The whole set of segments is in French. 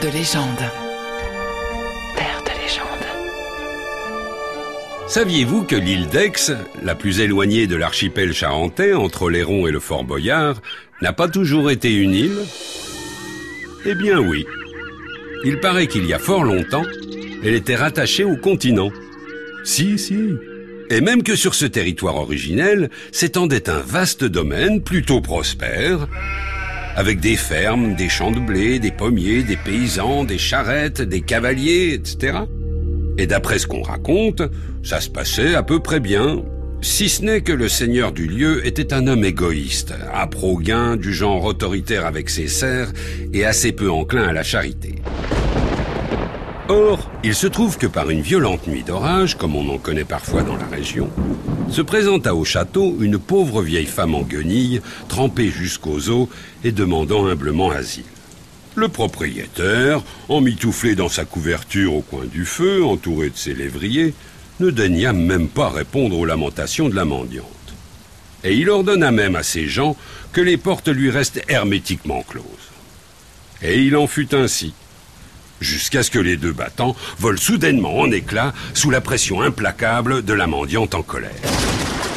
Terre de légende. Terre de légende. Saviez-vous que l'île d'Aix, la plus éloignée de l'archipel charentais entre Oléron et le Fort Boyard, n'a pas toujours été une île? Eh bien oui. Il paraît qu'il y a fort longtemps, elle était rattachée au continent. Si, si. Et même que sur ce territoire originel s'étendait un vaste domaine plutôt prospère, avec des fermes, des champs de blé, des pommiers, des paysans, des charrettes, des cavaliers, etc. Et d'après ce qu'on raconte, ça se passait à peu près bien, si ce n'est que le seigneur du lieu était un homme égoïste, à gain du genre autoritaire avec ses serfs et assez peu enclin à la charité. Or, il se trouve que par une violente nuit d'orage, comme on en connaît parfois dans la région, se présenta au château une pauvre vieille femme en guenille, trempée jusqu'aux os et demandant humblement asile. Le propriétaire, emmitouflé dans sa couverture au coin du feu, entouré de ses lévriers, ne daigna même pas répondre aux lamentations de la mendiante. Et il ordonna même à ses gens que les portes lui restent hermétiquement closes. Et il en fut ainsi jusqu'à ce que les deux battants volent soudainement en éclats sous la pression implacable de la mendiante en colère.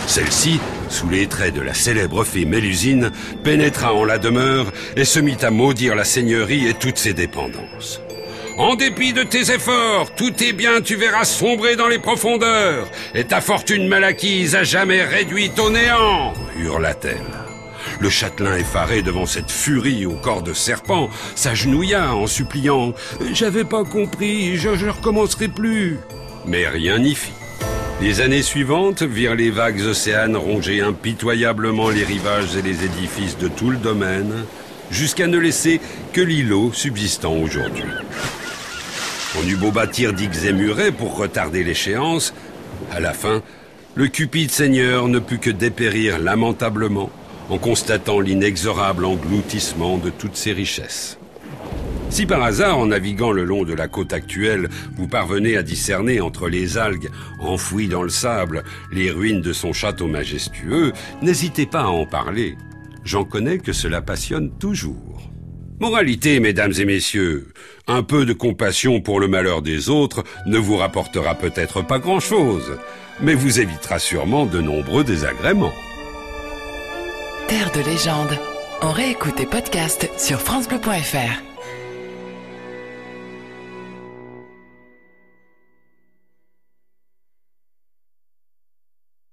Celle-ci, sous les traits de la célèbre fée Mélusine, pénétra en la demeure et se mit à maudire la seigneurie et toutes ses dépendances. En dépit de tes efforts, tout est bien, tu verras sombrer dans les profondeurs, et ta fortune mal acquise à jamais réduite au néant, hurla-t-elle. Le châtelain effaré devant cette furie au corps de serpent s'agenouilla en suppliant ⁇ J'avais pas compris, je ne recommencerai plus !⁇ Mais rien n'y fit. Les années suivantes virent les vagues océanes ronger impitoyablement les rivages et les édifices de tout le domaine, jusqu'à ne laisser que l'îlot subsistant aujourd'hui. On eut beau bâtir digues et murets pour retarder l'échéance, à la fin, le cupide seigneur ne put que dépérir lamentablement en constatant l'inexorable engloutissement de toutes ces richesses. Si par hasard, en naviguant le long de la côte actuelle, vous parvenez à discerner entre les algues enfouies dans le sable les ruines de son château majestueux, n'hésitez pas à en parler. J'en connais que cela passionne toujours. Moralité, mesdames et messieurs, un peu de compassion pour le malheur des autres ne vous rapportera peut-être pas grand-chose, mais vous évitera sûrement de nombreux désagréments. Terre de légende. On réécoute tes podcasts sur FranceBleu.fr.